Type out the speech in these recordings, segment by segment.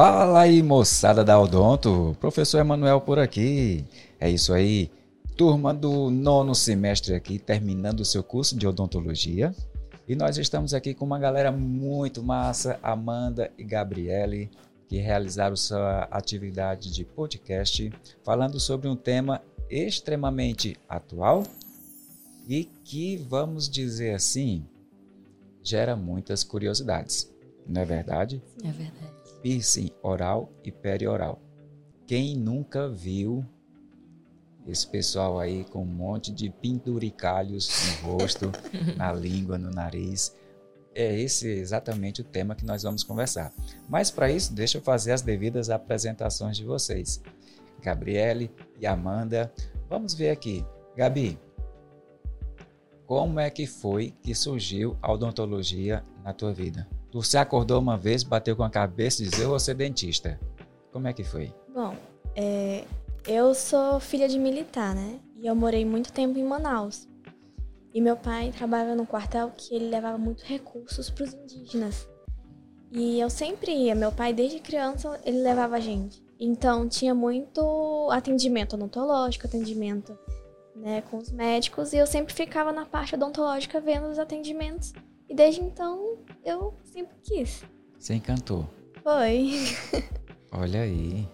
Fala aí, moçada da Odonto. Professor Emanuel por aqui. É isso aí. Turma do nono semestre aqui, terminando o seu curso de odontologia. E nós estamos aqui com uma galera muito massa, Amanda e Gabriele, que realizaram sua atividade de podcast falando sobre um tema extremamente atual e que, vamos dizer assim, gera muitas curiosidades. Não é verdade? É verdade. Piercing oral e perioral. Quem nunca viu esse pessoal aí com um monte de penduricalhos no rosto, na língua, no nariz? É esse exatamente o tema que nós vamos conversar. Mas para isso, deixa eu fazer as devidas apresentações de vocês. Gabriele e Amanda, vamos ver aqui. Gabi, como é que foi que surgiu a odontologia na tua vida? Você acordou uma vez, bateu com a cabeça e disse, eu vou ser dentista. Como é que foi? Bom, é, eu sou filha de militar, né? E eu morei muito tempo em Manaus. E meu pai trabalhava num quartel que ele levava muito recursos para os indígenas. E eu sempre ia, meu pai desde criança ele levava a gente. Então tinha muito atendimento odontológico, atendimento né, com os médicos, e eu sempre ficava na parte odontológica vendo os atendimentos. E desde então eu sempre quis. Você encantou? Foi. Olha aí.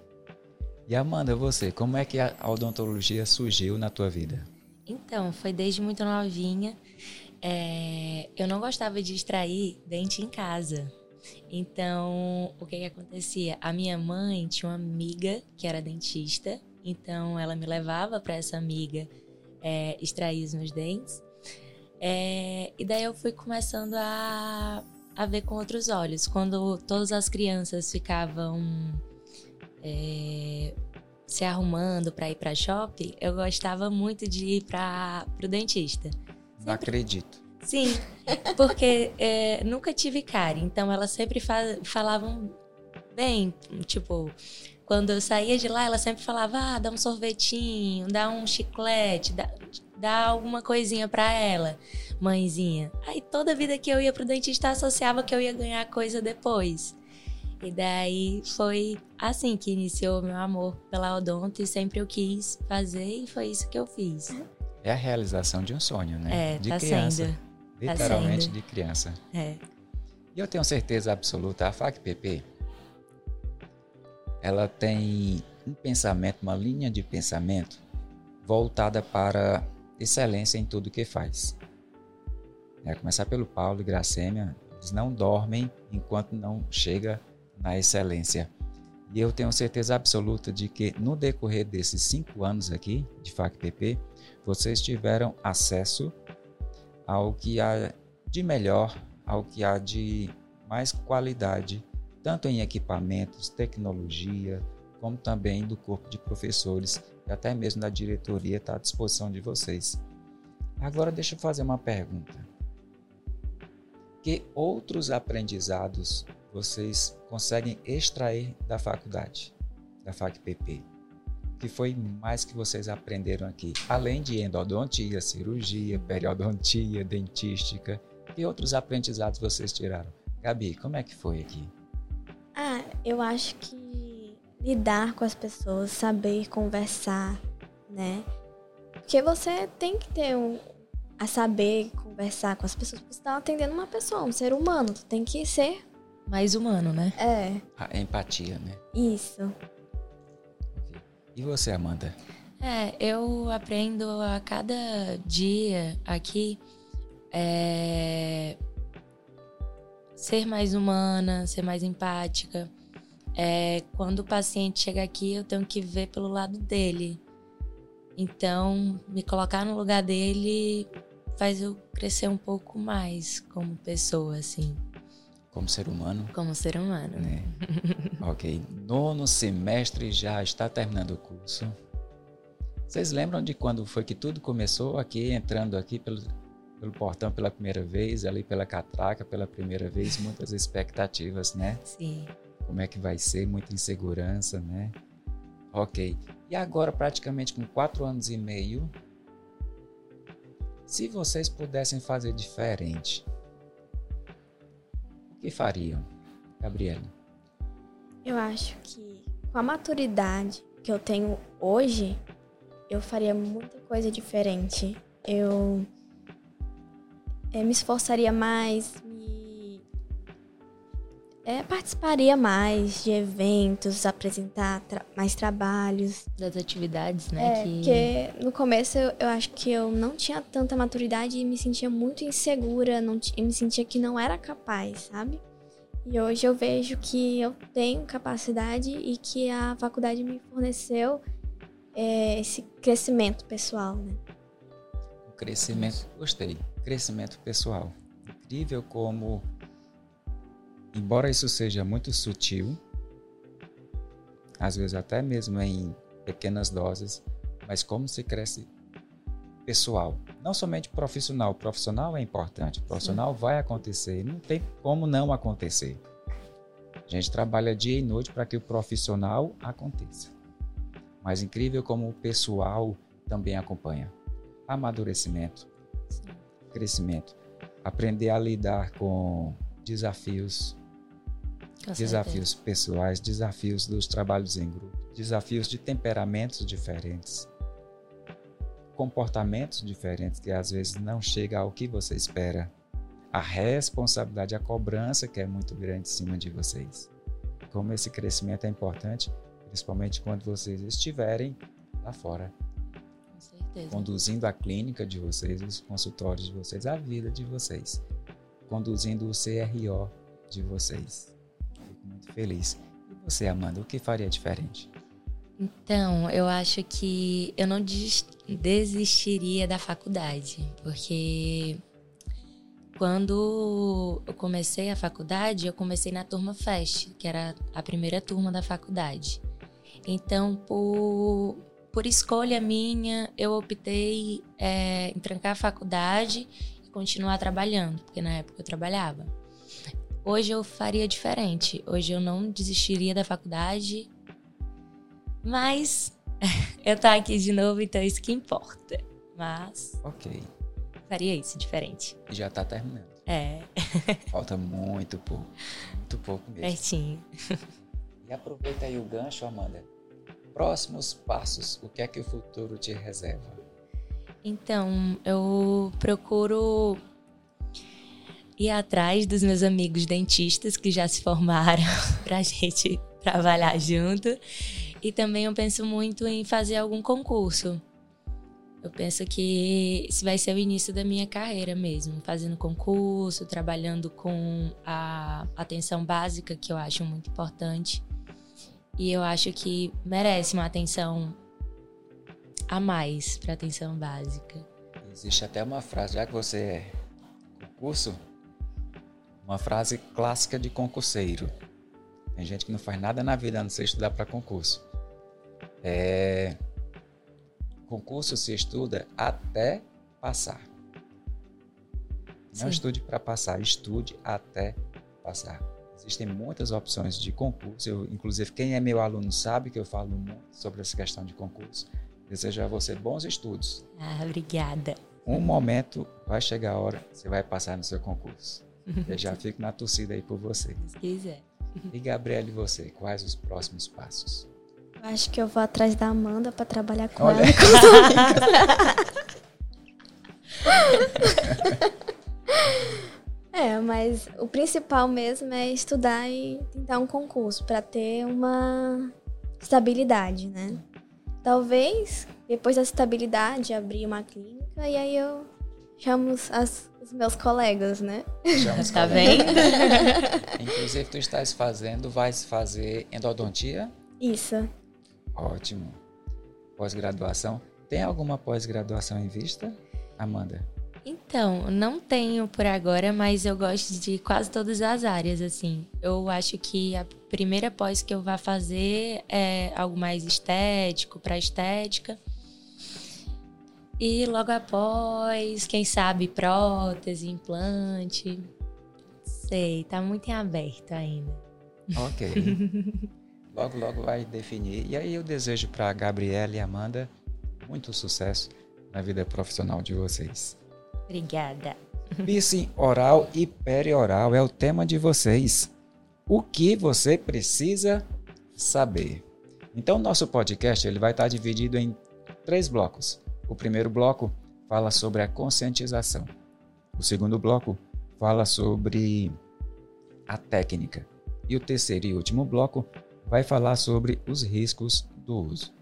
E Amanda, você, como é que a odontologia surgiu na tua vida? Então, foi desde muito novinha. É, eu não gostava de extrair dente em casa. Então, o que, que acontecia? A minha mãe tinha uma amiga que era dentista. Então, ela me levava para essa amiga é, extrair os meus dentes. É, e daí eu fui começando a, a ver com outros olhos. Quando todas as crianças ficavam é, se arrumando para ir para shopping, eu gostava muito de ir para o dentista. Não acredito. Sim, porque é, nunca tive cárie, então elas sempre fa falavam bem, tipo, quando eu saía de lá, ela sempre falava: ah, dá um sorvetinho, dá um chiclete, dá, dá alguma coisinha para ela, mãezinha. Aí toda vida que eu ia pro dentista associava que eu ia ganhar coisa depois. E daí foi assim que iniciou meu amor pela odonto e sempre eu quis fazer e foi isso que eu fiz. É a realização de um sonho, né? É, de tá criança. sendo. Literalmente sendo. de criança. É. E eu tenho certeza absoluta, a FACPP, ela tem um pensamento, uma linha de pensamento voltada para excelência em tudo que faz. É, começar pelo Paulo e Gracêmia, eles não dormem enquanto não chega na excelência. E eu tenho certeza absoluta de que no decorrer desses cinco anos aqui de FACPP, vocês tiveram acesso ao que há de melhor, ao que há de mais qualidade, tanto em equipamentos, tecnologia, como também do corpo de professores e até mesmo da diretoria está à disposição de vocês. Agora deixa eu fazer uma pergunta. Que outros aprendizados vocês conseguem extrair da faculdade, da FACPP? que foi mais que vocês aprenderam aqui? Além de endodontia, cirurgia, periodontia, dentística, que outros aprendizados vocês tiraram? Gabi, como é que foi aqui? Ah, eu acho que lidar com as pessoas, saber conversar, né? Porque você tem que ter um, a saber conversar com as pessoas, porque você está atendendo uma pessoa, um ser humano, tu tem que ser, Mais humano, né? é, A empatia, né? isso. E você, Amanda? É, eu aprendo a cada dia aqui é, ser mais humana, ser mais empática. É, quando o paciente chega aqui, eu tenho que ver pelo lado dele. Então, me colocar no lugar dele faz eu crescer um pouco mais como pessoa, assim, Como ser humano? como ser humano. Né? ok. Nono semestre já está terminando o curso. Vocês lembram de quando foi que tudo começou aqui, entrando aqui pelo, pelo portão pela primeira vez, ali pela catraca pela primeira vez, muitas expectativas, né? Sim. Como é que vai ser, muita insegurança, né? Ok. E agora, praticamente com quatro anos e meio, se vocês pudessem fazer diferente, o que fariam, Gabriela? Eu acho que com a maturidade que eu tenho hoje, eu faria muita coisa diferente. Eu é, me esforçaria mais, me é, participaria mais de eventos, apresentar tra mais trabalhos. Das atividades, né? É, que... Porque no começo eu, eu, acho que eu não tinha tanta maturidade e me sentia muito insegura, não me sentia que não era capaz, sabe? E hoje eu vejo que eu tenho capacidade e que a faculdade me forneceu é, esse crescimento pessoal, né? O crescimento, gostei. Crescimento pessoal. Incrível como, embora isso seja muito sutil, às vezes até mesmo em pequenas doses, mas como se cresce pessoal, não somente profissional. Profissional é importante, profissional Sim. vai acontecer, não tem como não acontecer. A gente trabalha dia e noite para que o profissional aconteça. Mas incrível como o pessoal também acompanha. Amadurecimento, Sim. crescimento, aprender a lidar com desafios, com desafios certeza. pessoais, desafios dos trabalhos em grupo, desafios de temperamentos diferentes comportamentos diferentes que às vezes não chega ao que você espera. A responsabilidade, a cobrança que é muito grande em cima de vocês. Como esse crescimento é importante, principalmente quando vocês estiverem lá fora. Com certeza. Conduzindo a clínica de vocês, os consultórios de vocês, a vida de vocês. Conduzindo o CRO de vocês. Muito feliz. E você, Amanda, o que faria diferente? Então, eu acho que eu não desistiria da faculdade, porque quando eu comecei a faculdade, eu comecei na turma Fest, que era a primeira turma da faculdade. Então, por, por escolha minha, eu optei é, em trancar a faculdade e continuar trabalhando, porque na época eu trabalhava. Hoje eu faria diferente. Hoje eu não desistiria da faculdade mas eu tô aqui de novo, então isso que importa. Mas. Ok. Faria isso diferente. Já tá terminando. É. Falta muito pouco. Muito pouco mesmo. Pertinho. E aproveita aí o gancho, Amanda. Próximos passos. O que é que o futuro te reserva? Então, eu procuro ir atrás dos meus amigos dentistas que já se formaram pra gente trabalhar junto e também eu penso muito em fazer algum concurso. Eu penso que esse vai ser o início da minha carreira mesmo, fazendo concurso, trabalhando com a atenção básica, que eu acho muito importante. E eu acho que merece uma atenção a mais para atenção básica. Existe até uma frase, já que você é concurso, uma frase clássica de concurseiro. Tem gente que não faz nada na vida a não ser estudar para concurso. É, concurso se estuda até passar. Não Sim. estude para passar, estude até passar. Existem muitas opções de concurso. Eu, inclusive, quem é meu aluno sabe que eu falo muito sobre essa questão de concurso. Desejo a você bons estudos. Ah, obrigada. Um momento vai chegar a hora, você vai passar no seu concurso. eu já fico na torcida aí por você. Se quiser. E Gabriel, e você, quais os próximos passos? Acho que eu vou atrás da Amanda para trabalhar com Olha. ela. é, mas o principal mesmo é estudar e tentar um concurso para ter uma estabilidade, né? Talvez depois da estabilidade abrir uma clínica e aí eu chamo as, os meus colegas, né? Chama tá vendo? Inclusive tu estás fazendo, vai fazer endodontia? Isso. Ótimo. Pós-graduação. Tem alguma pós-graduação em vista, Amanda? Então, não tenho por agora, mas eu gosto de quase todas as áreas, assim. Eu acho que a primeira pós que eu vá fazer é algo mais estético, para estética. E logo após, quem sabe, prótese, implante. Sei, tá muito em aberto ainda. Ok. logo, logo vai definir. E aí eu desejo para Gabriela e Amanda muito sucesso na vida profissional de vocês. Obrigada. Piercing oral e perioral é o tema de vocês. O que você precisa saber. Então, nosso podcast ele vai estar dividido em três blocos. O primeiro bloco fala sobre a conscientização. O segundo bloco fala sobre a técnica. E o terceiro e último bloco vai falar sobre os riscos do uso.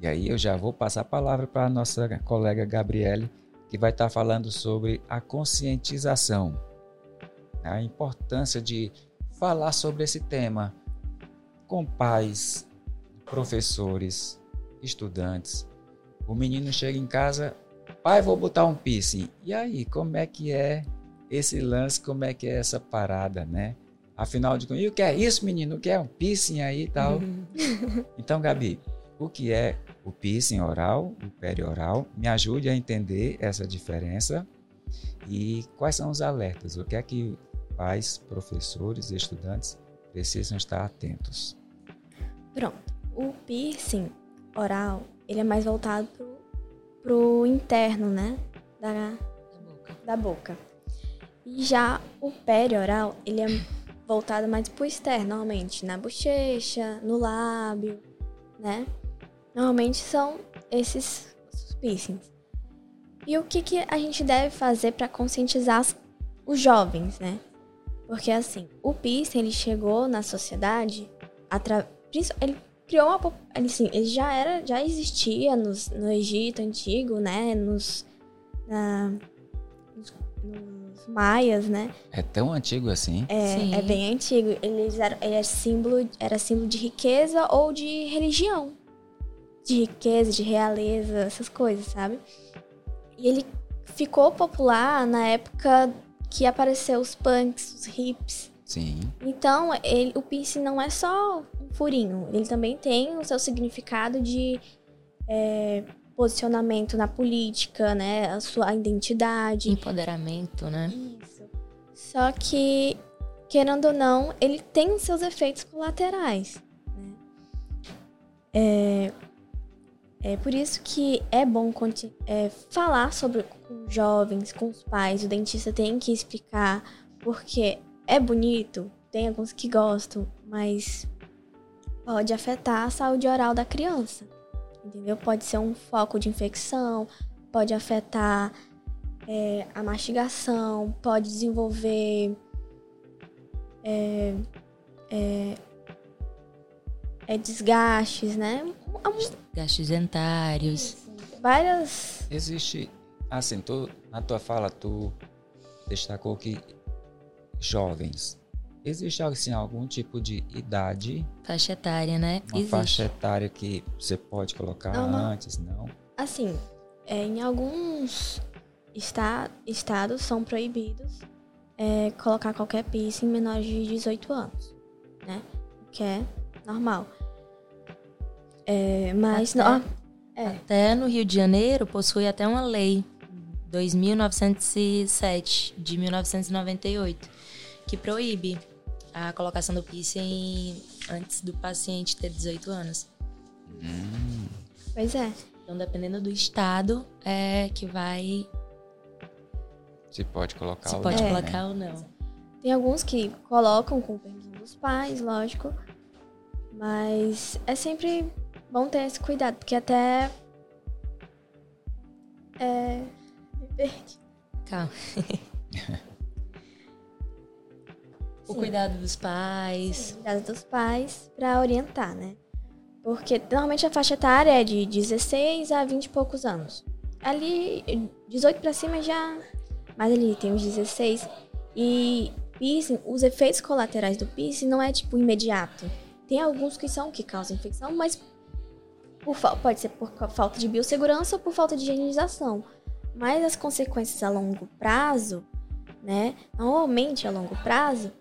E aí eu já vou passar a palavra para a nossa colega Gabriele, que vai estar falando sobre a conscientização, a importância de falar sobre esse tema com pais, professores, estudantes. O menino chega em casa, pai, vou botar um piercing. E aí, como é que é esse lance, como é que é essa parada, né? Afinal de contas, e o que é isso, menino? O que é um piercing aí e tal? Uhum. então, Gabi, o que é o piercing oral, o perioral? Me ajude a entender essa diferença e quais são os alertas? O que é que pais, professores, estudantes precisam estar atentos? Pronto. O piercing oral, ele é mais voltado pro, pro interno, né? Da, da boca. Da boca. E já o perioral, ele é voltado mais pro externo, normalmente na bochecha, no lábio, né? Normalmente são esses piercings. E o que, que a gente deve fazer para conscientizar os jovens, né? Porque assim, o piercing ele chegou na sociedade atra... ele criou uma ele, assim, ele já era já existia nos, no Egito antigo, né, nos, na, nos, nos maias, né? É tão antigo assim? É, é bem antigo. Eles eram, ele era símbolo, era símbolo de riqueza ou de religião. De riqueza, de realeza, essas coisas, sabe? E ele ficou popular na época que apareceu os punks, os hips. Sim. Então, ele, o piercing não é só furinho. Ele também tem o seu significado de é, posicionamento na política, né? A sua identidade. Empoderamento, né? Isso. Só que, querendo ou não, ele tem os seus efeitos colaterais. Né? É, é por isso que é bom é, falar sobre com jovens, com os pais. O dentista tem que explicar porque é bonito, tem alguns que gostam, mas pode afetar a saúde oral da criança. Entendeu? Pode ser um foco de infecção, pode afetar é, a mastigação, pode desenvolver é, é, é desgastes, né? Gastos dentários. Várias. Existe, assim, tu, na tua fala, tu destacou que jovens. Existe assim, algum tipo de idade? Faixa etária, né? Uma Existe. faixa etária que você pode colocar não, antes, não? Assim, é, em alguns esta, estados são proibidos é, colocar qualquer piercing menores de 18 anos, né? O que é normal. É, mas até, não, é. até no Rio de Janeiro possui até uma lei 2907 de 1998 que proíbe a colocação do piercing antes do paciente ter 18 anos. Hum. Pois é. Então, dependendo do estado, é que vai. Se pode colocar Se ou pode não. colocar né? ou não. Tem alguns que colocam com permissão dos pais, lógico. Mas é sempre bom ter esse cuidado, porque até. É. Me perdi. Calma. o cuidado dos pais. Sim, o cuidado dos pais para orientar, né? Porque normalmente a faixa etária é de 16 a 20 e poucos anos. Ali, 18 para cima já. Mas ali tem os 16. E piercing, os efeitos colaterais do piercing não é tipo imediato. Tem alguns que são que causam infecção, mas por, pode ser por falta de biossegurança ou por falta de higienização. Mas as consequências a longo prazo, né? Normalmente a longo prazo,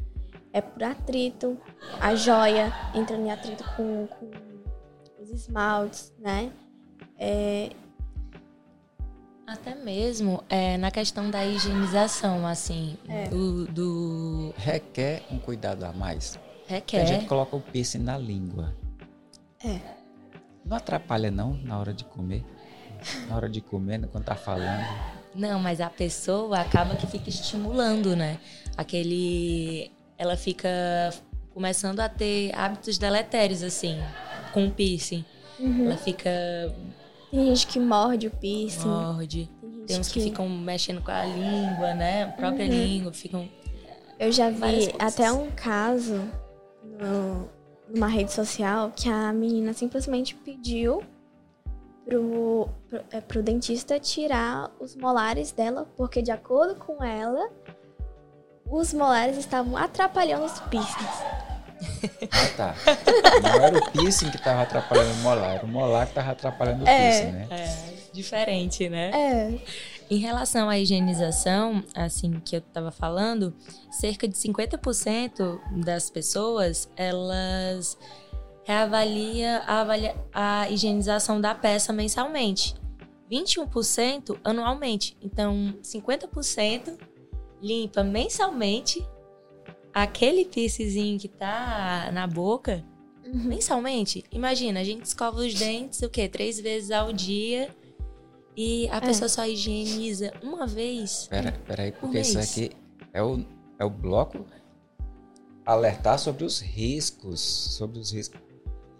é por atrito. A joia entra em atrito com, com os esmaltes, né? É... Até mesmo é, na questão da higienização, assim, é. do, do, Requer um cuidado a mais. Requer. A gente coloca o piercing na língua. É. Não atrapalha não na hora de comer? Na hora de comer, né, quando tá falando. Não, mas a pessoa acaba que fica estimulando, né? Aquele. Ela fica começando a ter hábitos deletérios, assim, com o piercing. Uhum. Ela fica. Tem gente que morde o piercing. morde. Tem, Tem uns que ficam mexendo com a língua, né? A própria Uhum. língua, ficam. Eu já vi até um caso no- numa rede social que a menina simplesmente pediu pro, pro, é, pro dentista tirar os molares dela, porque de acordo com ela, os molares estavam atrapalhando os piercings. Ah, tá. Não era o piercing que tava atrapalhando o molar, era o molar que tava atrapalhando o É. piercing, né? É, diferente, né? É. Em relação à higienização, assim, que eu tava falando, cerca de 50% das pessoas, elas reavalia a, avalia- a higienização da peça mensalmente. 21% anualmente. Então, 50% limpa mensalmente aquele piercingzinho que tá na boca Uhum. mensalmente. Imagina, a gente escova os dentes, o quê? Três vezes ao dia. E a pessoa só higieniza uma vez. Pera, pera aí, porque isso mês. aqui é o, é o bloco alertar sobre os riscos, sobre os riscos.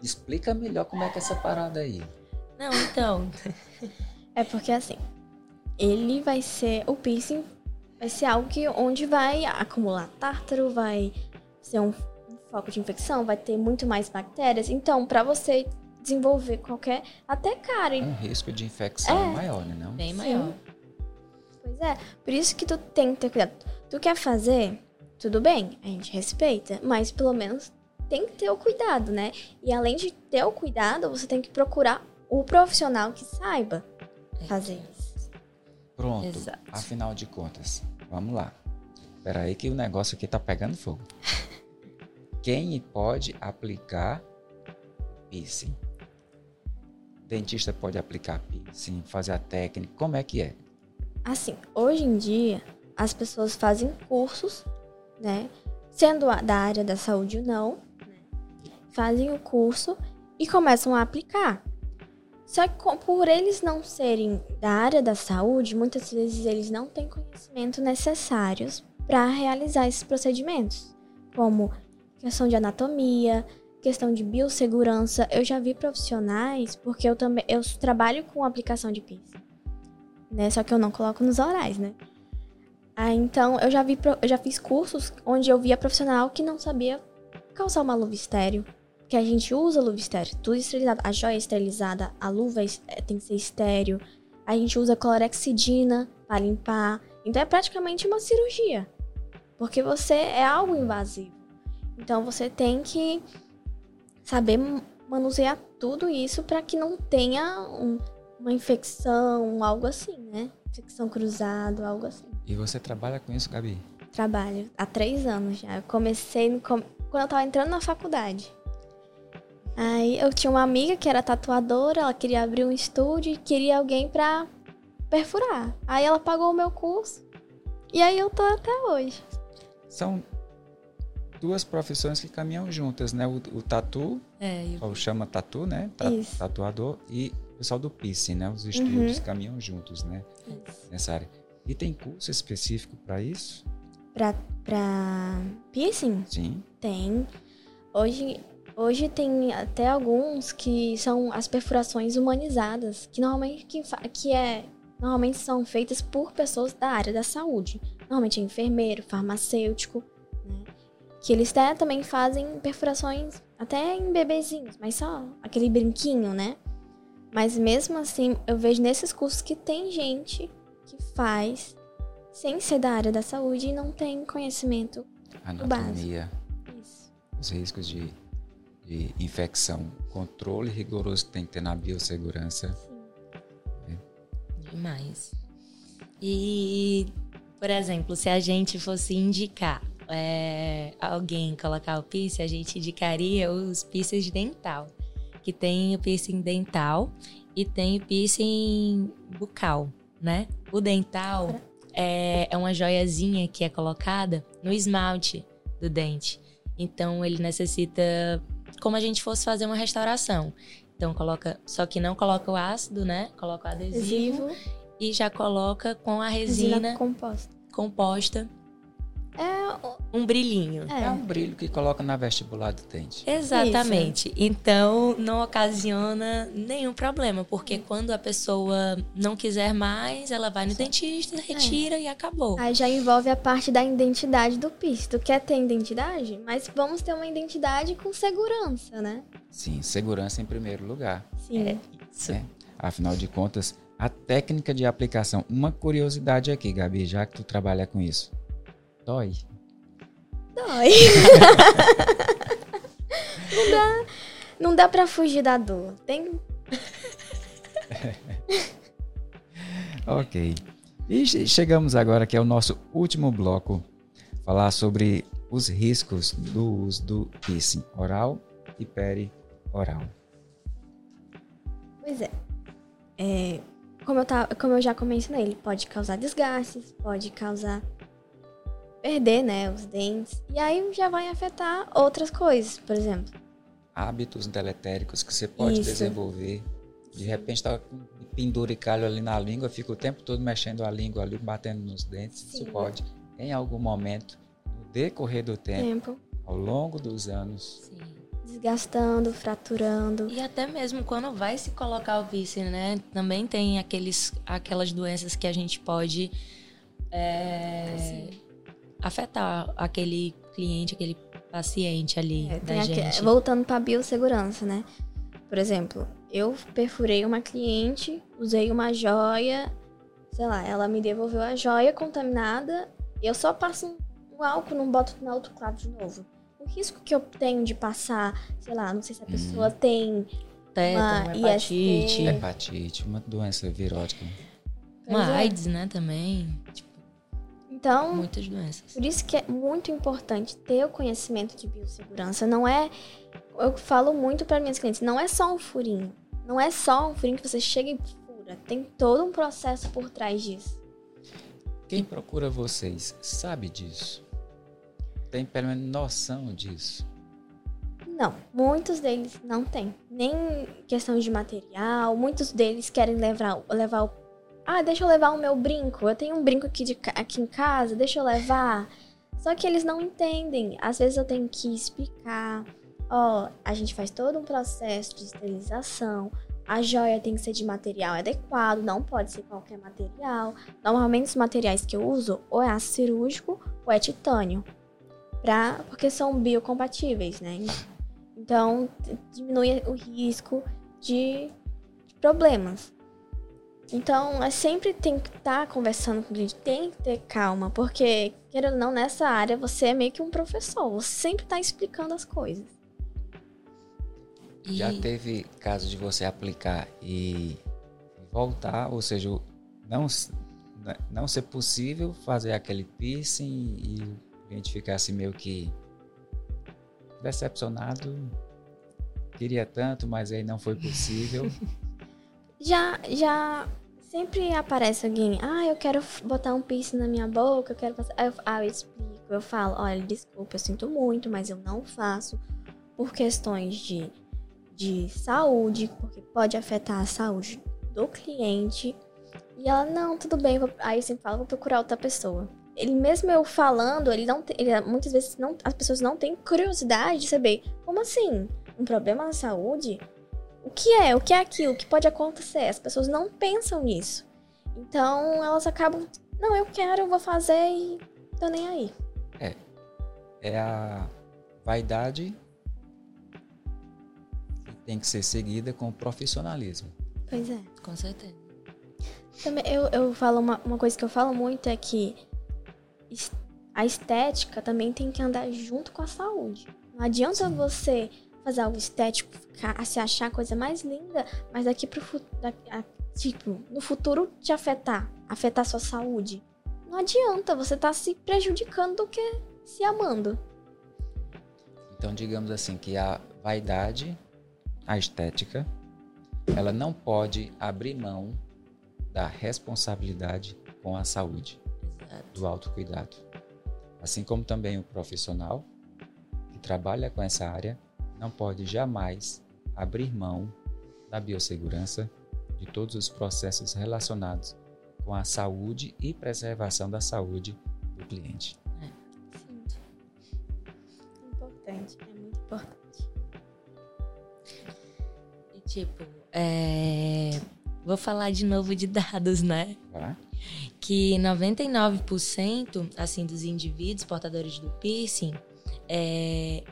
Explica melhor como é que é essa parada aí. Não, então. É porque assim, ele vai ser. O piercing vai ser algo que onde vai acumular tártaro, vai ser um, foco de infecção, vai ter muito mais bactérias. Então, pra você desenvolver qualquer. Até cárie. Um risco de infecção É. maior, né? Não? Bem Sim. maior. Pois é. Por isso que tu tem que ter cuidado. Tu quer fazer, tudo bem, a gente respeita, mas pelo menos tem que ter o cuidado, né? E além de ter o cuidado, você tem que procurar o profissional que saiba fazer isso. Pronto. Exato. Afinal de contas, vamos lá. Pera aí que o negócio aqui tá pegando fogo. Quem pode aplicar piercing? Dentista pode aplicar piercing, fazer a técnica, como é que é? Assim, hoje em dia, as pessoas fazem cursos, né? Sendo a- da área da saúde ou não, né? fazem o curso e começam a aplicar. Só que por eles não serem da área da saúde, muitas vezes eles não têm conhecimento necessários para realizar esses procedimentos, como questão de anatomia, questão de biossegurança. Eu já vi profissionais, porque eu também eu trabalho com aplicação de piercing né? Só que eu não coloco nos orais, né? Ah, então eu já vi, eu já fiz cursos onde eu via profissional que não sabia calçar uma luva estéreo. Que a gente usa luva estéreo, tudo esterilizado. A joia é esterilizada, a luva é tem que ser estéreo. A gente usa clorexidina para limpar. Então é praticamente uma cirurgia. Porque você é algo invasivo. Então você tem que saber manusear tudo isso para que não tenha um- uma infecção, algo assim, né? Infecção cruzada, algo assim. E você trabalha com isso, Gabi? Trabalho há três anos já. Eu comecei no quando eu tava entrando na faculdade. Aí eu tinha uma amiga que era tatuadora, ela queria abrir um estúdio e queria alguém pra perfurar. Aí ela pagou o meu curso. E aí eu tô até hoje. São duas profissões que caminham juntas, né? O, o tatu, É, e ou chama tatu, né? Ta- Isso. Tatuador e o pessoal do piercing, né? Os estudos caminham juntos, né? Nessa área. E tem curso específico para isso? Pra, pra piercing? Sim. Tem. Hoje, hoje tem até alguns que são as perfurações humanizadas, que normalmente, que, que é, normalmente são feitas por pessoas da área da saúde. Normalmente é enfermeiro, farmacêutico, né? Que eles até também fazem perfurações até em bebezinhos, mas só aquele brinquinho, né? Mas mesmo assim, eu vejo nesses cursos que tem gente que faz sem ser da área da saúde e não tem conhecimento Anatomia, isso. os riscos de, de infecção, controle rigoroso que tem que ter na biossegurança. demais. E, por exemplo, se a gente fosse indicar é, alguém colocar o piercing, a gente indicaria os piercings dental. Que tem o piercing dental e tem o piercing bucal, né? O dental é, é uma joiazinha que é colocada no esmalte do dente. Então ele necessita como a gente fosse fazer uma restauração. Então coloca, só que não coloca o ácido, né? Coloca o adesivo, Adesivo, e já coloca com a resina resina composta. composta. É, um brilhinho. É. É. um brilho que coloca na vestibular do dente. Exatamente. Então, não ocasiona nenhum problema, porque quando a pessoa não quiser mais, ela vai no dentista, retira e acabou. Aí já envolve a parte da identidade do piercing. Tu quer ter identidade? Mas vamos ter uma identidade com segurança, né? Sim, segurança em primeiro lugar. Sim. É. Isso. né? Afinal de contas, a técnica de aplicação. Uma curiosidade aqui, Gabi, já que tu trabalha com isso. Dói. Dói. não dá, não dá pra fugir da dor. Tem Ok. E che- chegamos agora que é o nosso último bloco. Falar sobre os riscos do uso do piercing oral e peri-oral. Pois é. É, como, eu tá, como eu já mencionei, ele pode causar desgastes, pode causar perder, né, os dentes. E aí já vai afetar outras coisas, por exemplo. Hábitos deletéricos que você pode Isso. desenvolver. De repente tá com penduricalho ali na língua, fica o tempo todo mexendo a língua ali, batendo nos dentes. Isso Sim. pode, em algum momento, no decorrer do tempo, Tempo ao longo dos anos, Sim. desgastando, fraturando. E até mesmo quando vai se colocar o piercing, né? Também tem aqueles, aquelas doenças que a gente pode é, afetar aquele cliente, aquele paciente ali É, da gente. voltando para biossegurança, né? Por exemplo, eu perfurei uma cliente, usei uma joia, sei lá, ela me devolveu a joia contaminada, eu só passo um, álcool, não boto na autoclave de novo. O risco que eu tenho de passar, sei lá, não sei se a pessoa tem Tétano, uma hepatite, IST. hepatite, uma doença virótica. uma é. AIDS, né? Também. Então, muitas doenças. Por isso que é muito importante ter o conhecimento de biossegurança. Não é. Eu falo muito para minhas clientes, não é só um furinho. Não é só um furinho que você chega e fura. Tem todo um processo por trás disso. Quem procura vocês sabe disso? Tem pelo menos noção disso? Não, muitos deles não têm. Nem questão de material. Muitos deles querem levar, levar o. Ah, deixa eu levar o meu brinco. Eu tenho um brinco aqui, de, aqui em casa, deixa eu levar. Só que eles não entendem. Às vezes eu tenho que explicar. Ó, a gente faz todo um processo de esterilização. A joia tem que ser de material adequado, não pode ser qualquer material. Normalmente os materiais que eu uso ou é aço cirúrgico ou é titânio. Pra, porque são biocompatíveis, né? Então, diminui o risco de, de problemas. Então, é sempre tem que estar conversando com o cliente, tem que ter calma, porque, querendo ou não, nessa área você é meio que um professor, você sempre está explicando as coisas. E Já teve caso de você aplicar e voltar, ou seja, não, s- n- não ser possível fazer aquele piercing e o cliente ficar assim meio que decepcionado, queria tanto, mas aí não foi possível. Já, já sempre aparece alguém, ah, eu quero botar um piercing na minha boca, eu quero passar. Aí eu, ah, eu explico, eu falo, olha, desculpa, eu sinto muito, mas eu não faço por questões de, de saúde, porque pode afetar a saúde do cliente. E ela, não, tudo bem, vou... aí eu sempre falo, vou procurar outra pessoa. Ele mesmo eu falando, ele não tem, ele, muitas vezes não, as pessoas não têm curiosidade de saber, como assim? Um problema na saúde? O que é, o que é aquilo, o que pode acontecer. As pessoas não pensam nisso. Então elas acabam, não, eu quero, eu vou fazer e tô nem aí. É a vaidade que tem que ser seguida com profissionalismo. Pois é. Com certeza. Também eu, eu falo uma, uma coisa que eu falo muito é que a estética também tem que andar junto com a saúde. Não adianta Sim. você fazer algo estético, ficar, se achar a coisa mais linda, mas daqui pro fu- da- a- tipo, no futuro te afetar, afetar a sua saúde. Não adianta, você tá se prejudicando do que se amando. Então, digamos assim, que a vaidade, a estética, ela não pode abrir mão da responsabilidade com a saúde, Exato. do autocuidado. Assim como também o profissional que trabalha com essa área não pode jamais abrir mão da biossegurança de todos os processos relacionados com a saúde e preservação da saúde do cliente. É, sim. Importante, é muito importante. E tipo, é... vou falar de novo de dados, né? Ah. Que 99% assim dos indivíduos portadores do piercing é,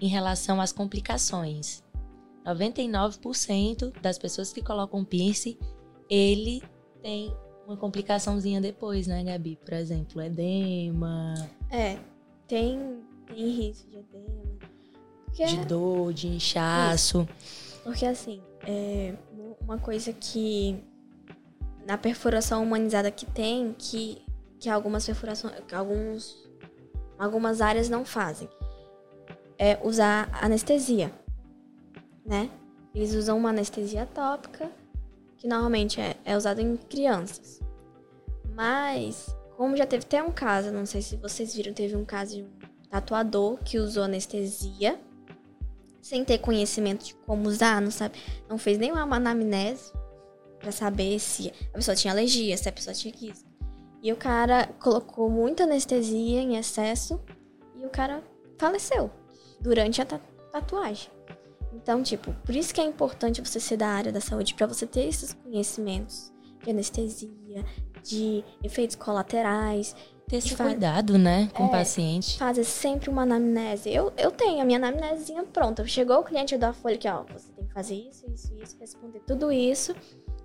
em relação às complicações. 99% das pessoas que colocam piercing, ele tem uma complicaçãozinha depois, né, Gabi? Por exemplo, edema. É, tem, tem risco de edema. Porque, de dor, de inchaço. porque assim, é uma coisa que na perfuração humanizada que tem, que, que algumas perfurações, que alguns, algumas áreas não fazem, é usar anestesia, né? Eles usam uma anestesia tópica, que normalmente é, é usada em crianças. Mas, como já teve até um caso, não sei se vocês viram, teve um caso de um tatuador que usou anestesia sem ter conhecimento de como usar, não sabe, não fez nenhuma anamnese para saber se a pessoa tinha alergia, se a pessoa tinha isso. E o cara colocou muita anestesia em excesso e o cara faleceu durante a tatuagem. Então, tipo, por isso que é importante você ser da área da saúde, para você ter esses conhecimentos de anestesia, de efeitos colaterais. Ter esse faz- cuidado, né, com É. o paciente. Fazer sempre uma anamnese. Eu, eu tenho a minha anamnesezinha pronta. Chegou o cliente, eu dou a folha aqui, ó. Você tem que fazer isso, isso, isso, responder tudo isso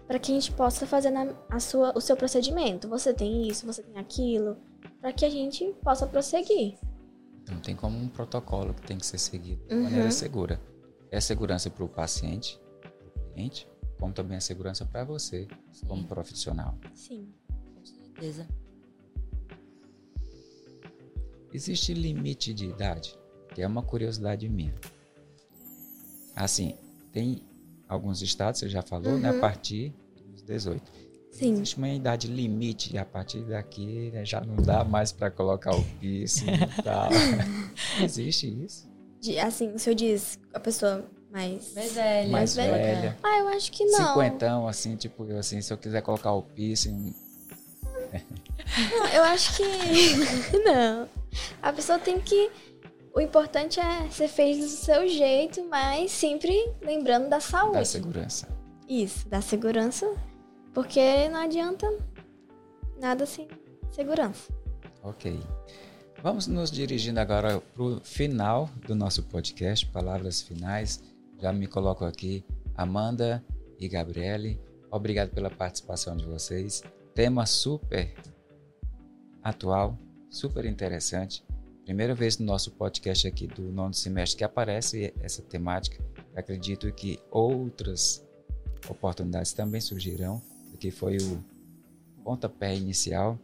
para que a gente possa fazer na- a sua, o seu procedimento. Você tem isso, você tem aquilo, para que a gente possa prosseguir. Então tem como um protocolo que tem que ser seguido de Uhum. maneira segura. É segurança para o paciente, para o cliente, como também é segurança para você, como Sim. profissional. Sim. Com certeza. Existe limite de idade? Que é uma curiosidade minha. Assim, tem alguns estados, você já falou, né? A Uhum. partir dos 18. Sim. Existe uma idade limite, e a partir daqui né, já não dá mais para colocar o piercing e tal. Existe isso? De- assim, o senhor diz a pessoa mais. Mais velha. Mais velha. velha. Ah, eu acho que não. Cinquentão, assim, tipo, eu assim, se eu quiser colocar o piercing, Não, eu acho que. não. A pessoa tem que. O importante é ser feito do seu jeito, mas sempre lembrando da saúde. dá segurança. Isso, da segurança. Porque não adianta nada sem segurança. Ok. Vamos nos dirigindo agora para o final do nosso podcast, palavras finais. Já me coloco aqui, Amanda e Gabriele. Obrigado pela participação de vocês. Tema super atual, super interessante. Primeira vez no nosso podcast aqui do nono semestre que aparece essa temática. Acredito que outras oportunidades também surgirão. Aqui foi o pontapé inicial.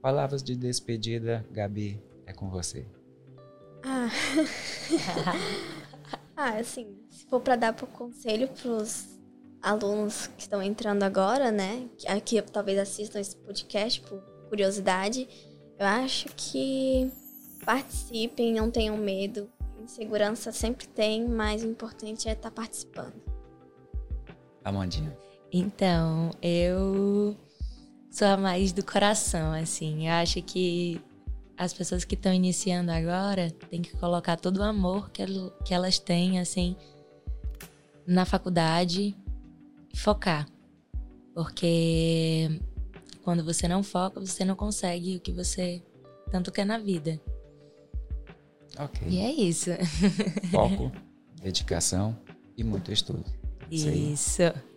Palavras de despedida, Gabi, é com você. Ah. ah, assim, se for para dar pro conselho pros alunos que estão entrando agora, né? Que aqui talvez assistam esse podcast por curiosidade, eu acho que participem, não tenham medo. Insegurança sempre tem, mas o importante é estar participando. Amandinha. Então, eu sou a mais do coração, assim. Eu acho que as pessoas que estão iniciando agora têm que colocar todo o amor que, que elas têm, assim, na faculdade e focar. Porque quando você não foca, você não consegue o que você tanto quer na vida. Ok. E é isso. Foco, dedicação e muito estudo. Isso. Isso.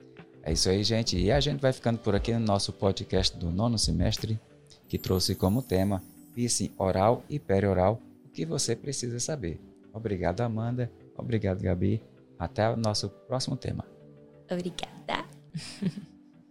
É isso aí, gente. E a gente vai ficando por aqui no nosso podcast do nono semestre, que trouxe como tema piercing oral e perioral, o que você precisa saber. Obrigado, Amanda. Obrigado, Gabi. Até o nosso próximo tema. Obrigada.